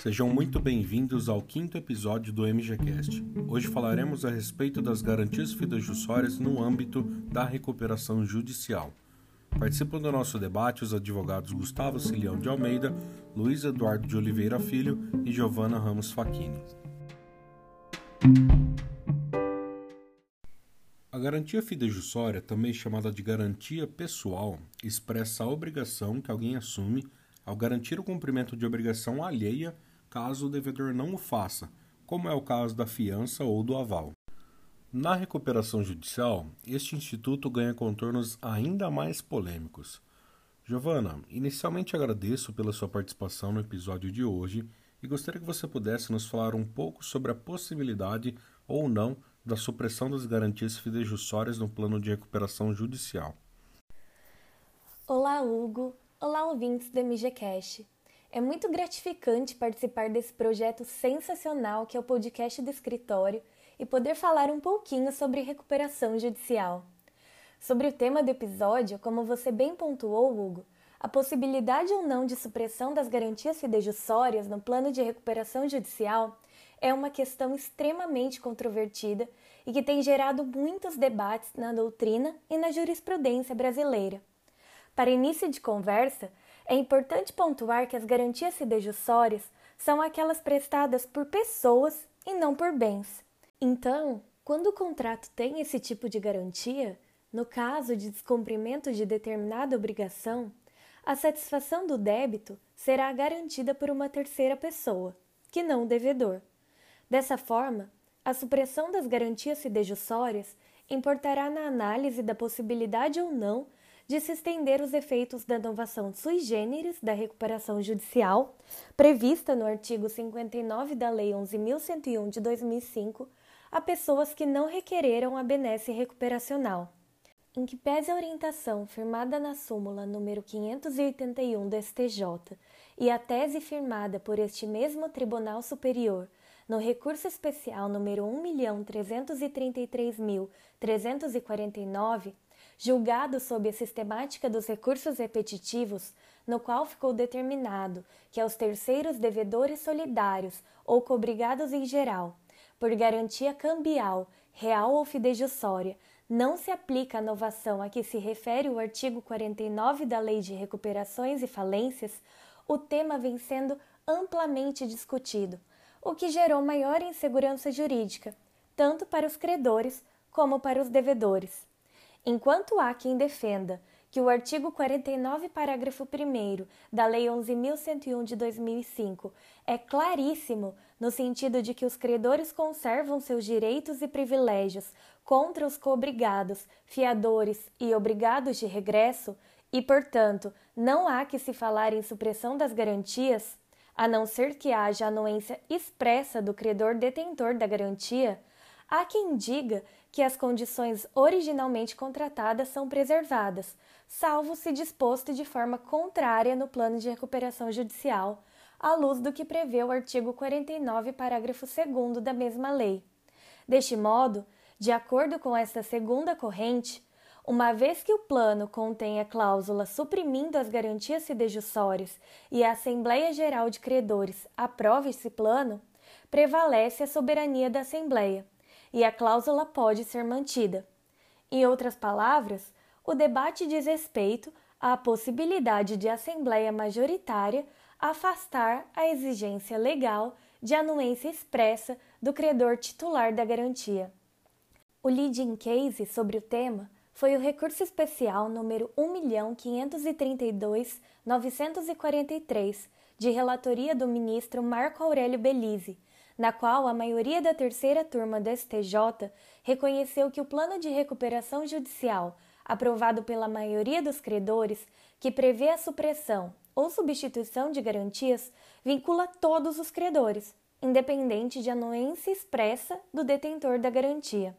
Sejam muito bem-vindos ao quinto episódio do MGCast. Hoje falaremos a respeito das garantias fidejussórias no âmbito da recuperação judicial. Participam do nosso debate os advogados Gustavo Cilião de Almeida, Luiz Eduardo de Oliveira Filho e Giovana Ramos Facchini. A garantia fidejussória, também chamada de garantia pessoal, expressa a obrigação que alguém assume ao garantir o cumprimento de obrigação alheia caso o devedor não o faça, como é o caso da fiança ou do aval. Na recuperação judicial, este instituto ganha contornos ainda mais polêmicos. Giovana, inicialmente agradeço pela sua participação no episódio de hoje e gostaria que você pudesse nos falar um pouco sobre a possibilidade ou não da supressão das garantias fidejussórias no plano de recuperação judicial. Olá, Hugo. Olá, ouvintes do MGCast. É muito gratificante participar desse projeto sensacional que é o podcast do escritório e poder falar um pouquinho sobre recuperação judicial. Sobre o tema do episódio, como você bem pontuou, Hugo, a possibilidade ou não de supressão das garantias fidejussórias no plano de recuperação judicial é uma questão extremamente controvertida e que tem gerado muitos debates na doutrina e na jurisprudência brasileira. Para início de conversa, é importante pontuar que as garantias fidejussórias são aquelas prestadas por pessoas e não por bens. Então, quando o contrato tem esse tipo de garantia, no caso de descumprimento de determinada obrigação, a satisfação do débito será garantida por uma terceira pessoa, que não o devedor. Dessa forma, a supressão das garantias fidejussórias importará na análise da possibilidade ou não de se estender os efeitos da inovação sui generis da recuperação judicial, prevista no artigo 59 da Lei 11.101 de 2005, a pessoas que não requereram a benesse recuperacional. Em que pese a orientação firmada na súmula número 581 do STJ e a tese firmada por este mesmo Tribunal Superior no recurso especial número 1.333.349, julgado sob a sistemática dos recursos repetitivos, no qual ficou determinado que aos terceiros devedores solidários ou cobrigados em geral, por garantia cambial, real ou fidejussória, não se aplica a inovação a que se refere o artigo 49 da Lei de Recuperações e Falências, o tema vem sendo amplamente discutido, o que gerou maior insegurança jurídica, tanto para os credores como para os devedores. Enquanto há quem defenda que o artigo 49, parágrafo 1 da Lei 11.101 de 2005 é claríssimo no sentido de que os credores conservam seus direitos e privilégios contra os coobrigados, fiadores e obrigados de regresso, e, portanto, não há que se falar em supressão das garantias, a não ser que haja anuência expressa do credor detentor da garantia, há quem diga que as condições originalmente contratadas são preservadas, salvo se disposto de forma contrária no plano de recuperação judicial, à luz do que prevê o artigo 49, parágrafo 2 da mesma lei. Deste modo, de acordo com esta segunda corrente, uma vez que o plano contém a cláusula suprimindo as garantias fidejussórias e a Assembleia Geral de Credores aprova esse plano, prevalece a soberania da Assembleia e a cláusula pode ser mantida. Em outras palavras, o debate diz respeito à possibilidade de Assembleia Majoritária afastar a exigência legal de anuência expressa do credor titular da garantia. O leading case sobre o tema foi o recurso especial número 1.532.943, de relatoria do ministro Marco Aurélio Belize, na qual a maioria da terceira turma do STJ reconheceu que o plano de recuperação judicial, aprovado pela maioria dos credores, que prevê a supressão ou substituição de garantias, vincula todos os credores, independente de anuência expressa do detentor da garantia.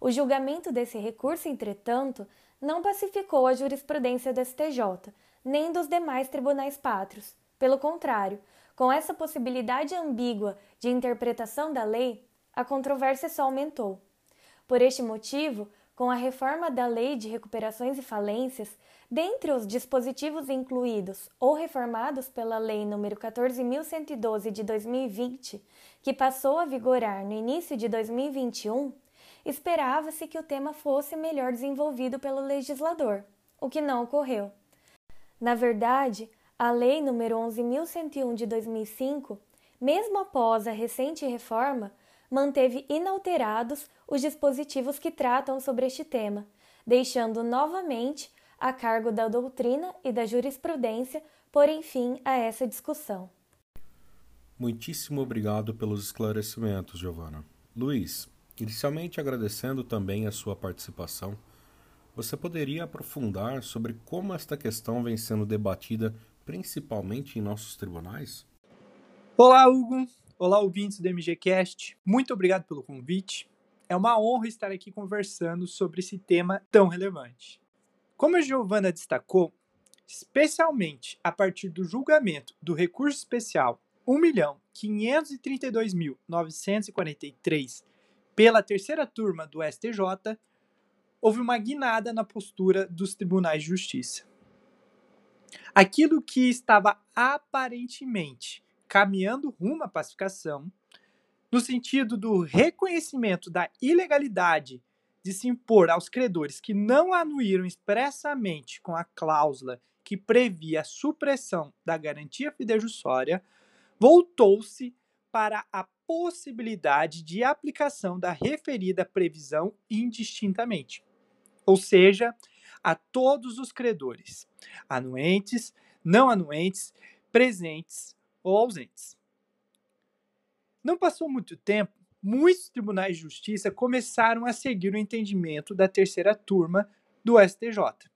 O julgamento desse recurso, entretanto, não pacificou a jurisprudência do STJ, nem dos demais tribunais pátrios. Pelo contrário, com essa possibilidade ambígua de interpretação da lei, a controvérsia só aumentou. Por este motivo, com a reforma da Lei de Recuperações e Falências, dentre os dispositivos incluídos ou reformados pela Lei nº 14.112 de 2020, que passou a vigorar no início de 2021, esperava-se que o tema fosse melhor desenvolvido pelo legislador, o que não ocorreu. Na verdade, a Lei nº 11.101 de 2005, mesmo após a recente reforma, manteve inalterados os dispositivos que tratam sobre este tema, deixando novamente a cargo da doutrina e da jurisprudência por fim a essa discussão. Muitíssimo obrigado pelos esclarecimentos, Giovana. Luiz, inicialmente agradecendo também a sua participação, você poderia aprofundar sobre como esta questão vem sendo debatida principalmente em nossos tribunais? Olá, Hugo. Olá, ouvintes do MGCast. Muito obrigado pelo convite. É uma honra estar aqui conversando sobre esse tema tão relevante. Como a Giovana destacou, especialmente a partir do julgamento do recurso especial 1.532.943 pela terceira turma do STJ, houve uma guinada na postura dos tribunais de justiça. Aquilo que estava aparentemente caminhando rumo à pacificação, no sentido do reconhecimento da ilegalidade de se impor aos credores que não anuíram expressamente com a cláusula que previa a supressão da garantia fidejussória, voltou-se para a possibilidade de aplicação da referida previsão indistintamente, ou seja, a todos os credores, anuentes, não anuentes, presentes ou ausentes. Não passou muito tempo, muitos tribunais de justiça começaram a seguir o entendimento da terceira turma do STJ.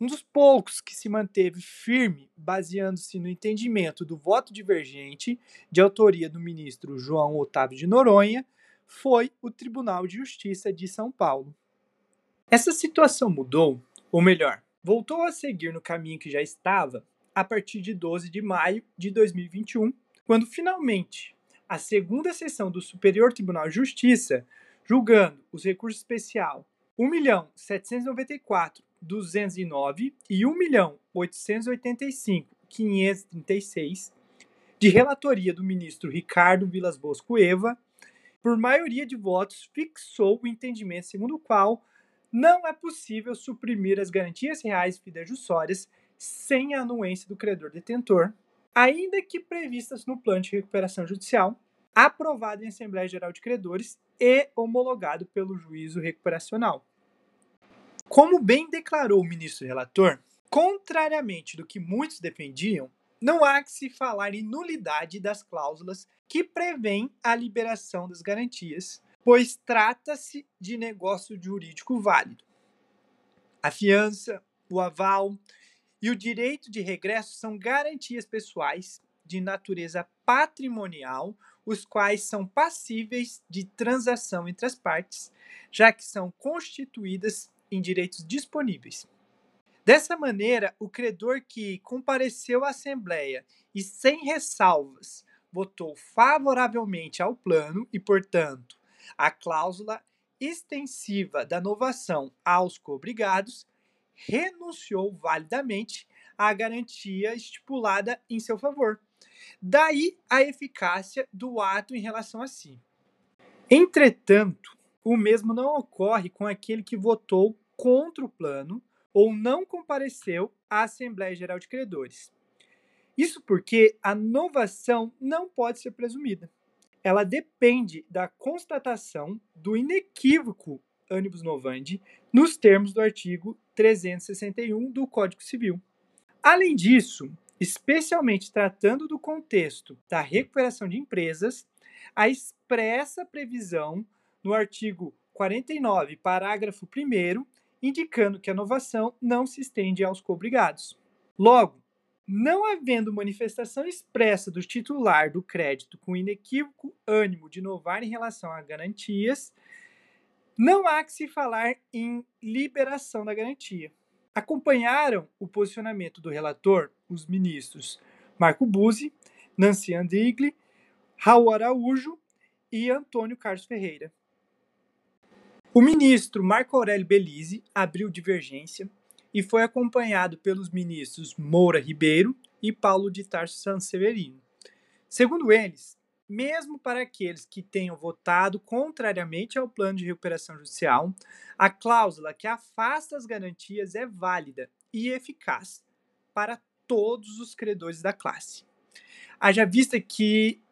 Um dos poucos que se manteve firme, baseando-se no entendimento do voto divergente, de autoria do ministro João Otávio de Noronha, foi o Tribunal de Justiça de São Paulo. Essa situação mudou, ou melhor, voltou a seguir no caminho que já estava a partir de 12 de maio de 2021, quando finalmente a segunda sessão do Superior Tribunal de Justiça, julgando os recursos especial 1.794.209 e 1.885.536, de relatoria do ministro Ricardo Vilas Bosco Eva, por maioria de votos, fixou o entendimento segundo o qual não é possível suprimir as garantias reais fidejussórias sem a anuência do credor detentor, ainda que previstas no plano de recuperação judicial, aprovado em Assembleia Geral de Credores e homologado pelo juízo recuperacional. Como bem declarou o ministro relator, contrariamente do que muitos defendiam, não há que se falar em nulidade das cláusulas que prevêem a liberação das garantias, pois trata-se de negócio jurídico válido. A fiança, o aval, e o direito de regresso são garantias pessoais de natureza patrimonial, os quais são passíveis de transação entre as partes, já que são constituídas em direitos disponíveis. Dessa maneira, o credor que compareceu à Assembleia e sem ressalvas votou favoravelmente ao plano e, portanto, a cláusula extensiva da novação aos cobrigados renunciou validamente à garantia estipulada em seu favor. Daí a eficácia do ato em relação a si. Entretanto, o mesmo não ocorre com aquele que votou contra o plano ou não compareceu à Assembleia Geral de Credores. Isso porque a novação não pode ser presumida. Ela depende da constatação do inequívoco Anibus Novandi nos termos do artigo 361 do Código Civil. Além disso, especialmente tratando do contexto da recuperação de empresas, a expressa previsão no artigo 49, parágrafo 1, indicando que a inovação não se estende aos cobrigados. Logo, não havendo manifestação expressa do titular do crédito com inequívoco ânimo de inovar em relação a garantias, não há que se falar em liberação da garantia. Acompanharam o posicionamento do relator os ministros Marco Buzzi, Nancy Andigli, Raul Araújo e Antônio Carlos Ferreira. O ministro Marco Aurélio Belize abriu divergência e foi acompanhado pelos ministros Moura Ribeiro e Paulo de Tarso Sanseverino. Segundo eles, mesmo para aqueles que tenham votado contrariamente ao plano de recuperação judicial, a cláusula que afasta as garantias é válida e eficaz para todos os credores da classe. Haja vista que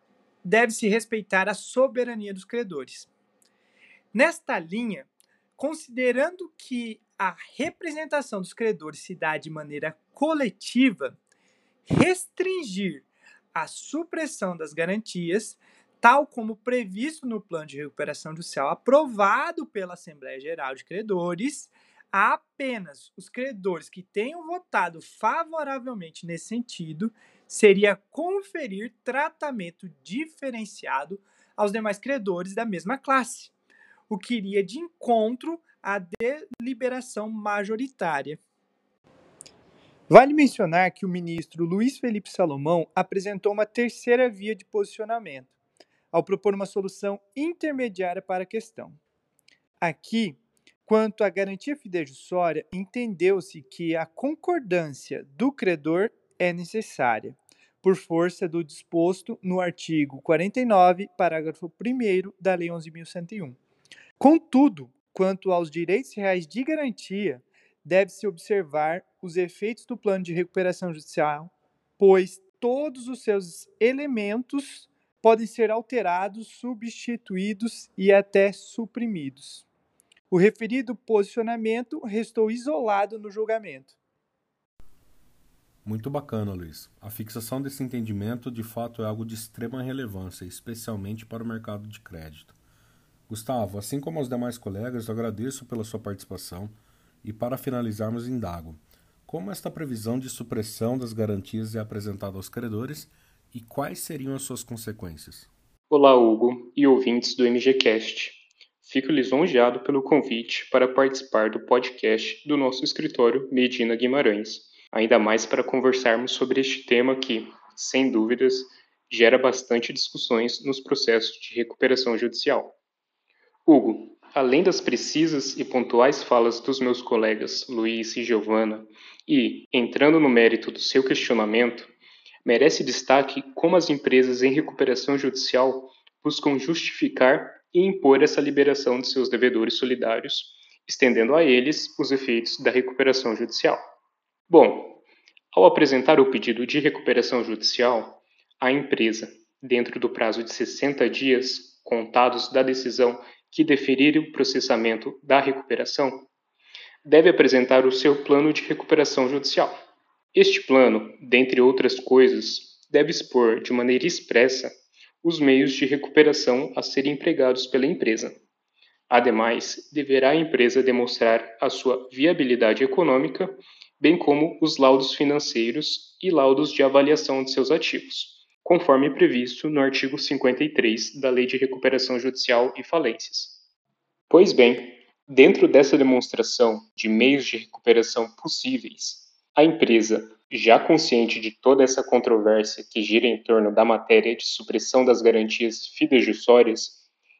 deve-se respeitar a soberania dos credores. Nesta linha, considerando que a representação dos credores se dá de maneira coletiva, restringir a supressão das garantias, tal como previsto no plano de recuperação judicial aprovado pela Assembleia Geral de Credores, a apenas os credores que tenham votado favoravelmente nesse sentido, seria conferir tratamento diferenciado aos demais credores da mesma classe o que iria de encontro à deliberação majoritária. Vale mencionar que o ministro Luiz Felipe Salomão apresentou uma terceira via de posicionamento, ao propor uma solução intermediária para a questão. Aqui, quanto à garantia fidejussória, entendeu-se que a concordância do credor é necessária, por força do disposto no artigo 49, parágrafo 1 da Lei 11.101 Contudo, quanto aos direitos reais de garantia, deve-se observar os efeitos do plano de recuperação judicial, pois todos os seus elementos podem ser alterados, substituídos e até suprimidos. O referido posicionamento restou isolado no julgamento. Muito bacana, Luiz. A fixação desse entendimento de fato é algo de extrema relevância, especialmente para o mercado de crédito. Gustavo, assim como aos demais colegas, agradeço pela sua participação e para finalizarmos indago. Como esta previsão de supressão das garantias é apresentada aos credores e quais seriam as suas consequências? Olá, Hugo e ouvintes do MGCast. Fico lisonjeado pelo convite para participar do podcast do nosso escritório Medina Guimarães, ainda mais para conversarmos sobre este tema que, sem dúvidas, gera bastante discussões nos processos de recuperação judicial. Hugo, além das precisas e pontuais falas dos meus colegas Luiz e Giovana, e, entrando no mérito do seu questionamento, merece destaque como as empresas em recuperação judicial buscam justificar e impor essa liberação de seus devedores solidários, estendendo a eles os efeitos da recuperação judicial. Bom, ao apresentar o pedido de recuperação judicial, a empresa, dentro do prazo de 60 dias contados da decisão que deferir o processamento da recuperação, deve apresentar o seu plano de recuperação judicial. Este plano, dentre outras coisas, deve expor de maneira expressa os meios de recuperação a serem empregados pela empresa. Ademais, deverá a empresa demonstrar a sua viabilidade econômica, bem como os laudos financeiros e laudos de avaliação de seus ativos conforme previsto no artigo 53 da Lei de Recuperação Judicial e Falências. Pois bem, dentro dessa demonstração de meios de recuperação possíveis, a empresa, já consciente de toda essa controvérsia que gira em torno da matéria de supressão das garantias fidejussórias,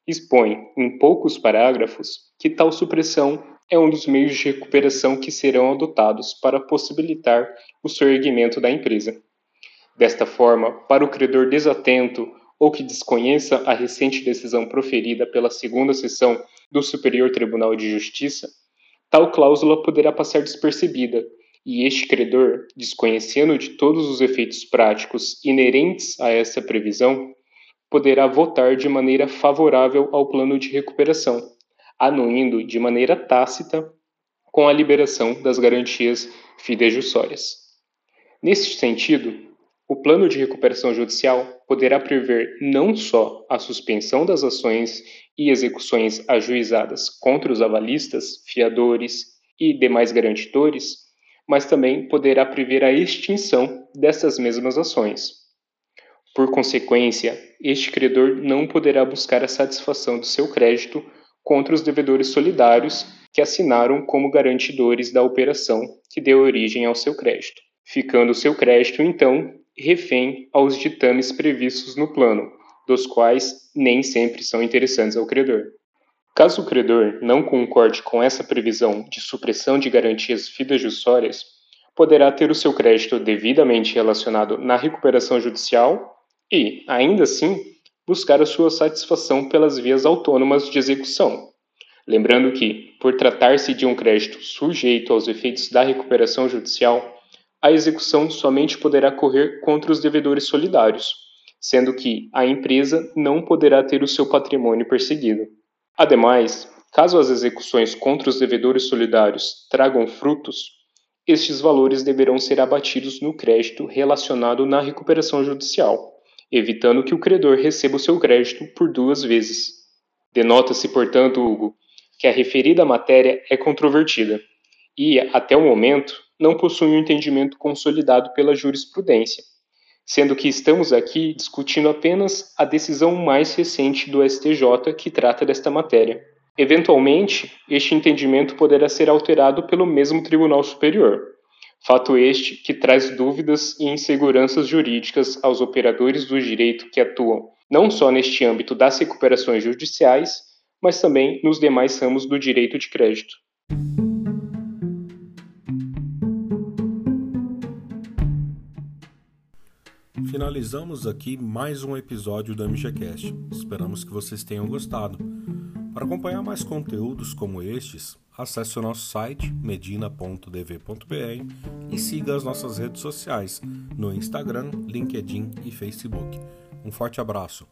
expõe, em poucos parágrafos, que tal supressão é um dos meios de recuperação que serão adotados para possibilitar o soerguimento da empresa. Desta forma, para o credor desatento ou que desconheça a recente decisão proferida pela segunda sessão do Superior Tribunal de Justiça, tal cláusula poderá passar despercebida, e este credor, desconhecendo de todos os efeitos práticos inerentes a essa previsão, poderá votar de maneira favorável ao plano de recuperação, anuindo de maneira tácita com a liberação das garantias fidejussórias. Neste sentido, o plano de recuperação judicial poderá prever não só a suspensão das ações e execuções ajuizadas contra os avalistas, fiadores e demais garantidores, mas também poderá prever a extinção dessas mesmas ações. Por consequência, este credor não poderá buscar a satisfação do seu crédito contra os devedores solidários que assinaram como garantidores da operação que deu origem ao seu crédito, ficando o seu crédito, então, refém aos ditames previstos no plano, dos quais nem sempre são interessantes ao credor. Caso o credor não concorde com essa previsão de supressão de garantias fidejussórias, poderá ter o seu crédito devidamente relacionado na recuperação judicial e, ainda assim, buscar a sua satisfação pelas vias autônomas de execução. Lembrando que, por tratar-se de um crédito sujeito aos efeitos da recuperação judicial, a execução somente poderá correr contra os devedores solidários, sendo que a empresa não poderá ter o seu patrimônio perseguido. Ademais, caso as execuções contra os devedores solidários tragam frutos, estes valores deverão ser abatidos no crédito relacionado na recuperação judicial, evitando que o credor receba o seu crédito por duas vezes. Denota-se, portanto, Hugo, que a referida matéria é controvertida e, até o momento, não possui um entendimento consolidado pela jurisprudência, sendo que estamos aqui discutindo apenas a decisão mais recente do STJ que trata desta matéria. Eventualmente, este entendimento poderá ser alterado pelo mesmo Tribunal Superior, fato este que traz dúvidas e inseguranças jurídicas aos operadores do direito que atuam não só neste âmbito das recuperações judiciais, mas também nos demais ramos do direito de crédito. Finalizamos aqui mais um episódio do MGCast. Esperamos que vocês tenham gostado. Para acompanhar mais conteúdos como estes, acesse o nosso site medina.dv.br e siga as nossas redes sociais no Instagram, LinkedIn e Facebook. Um forte abraço.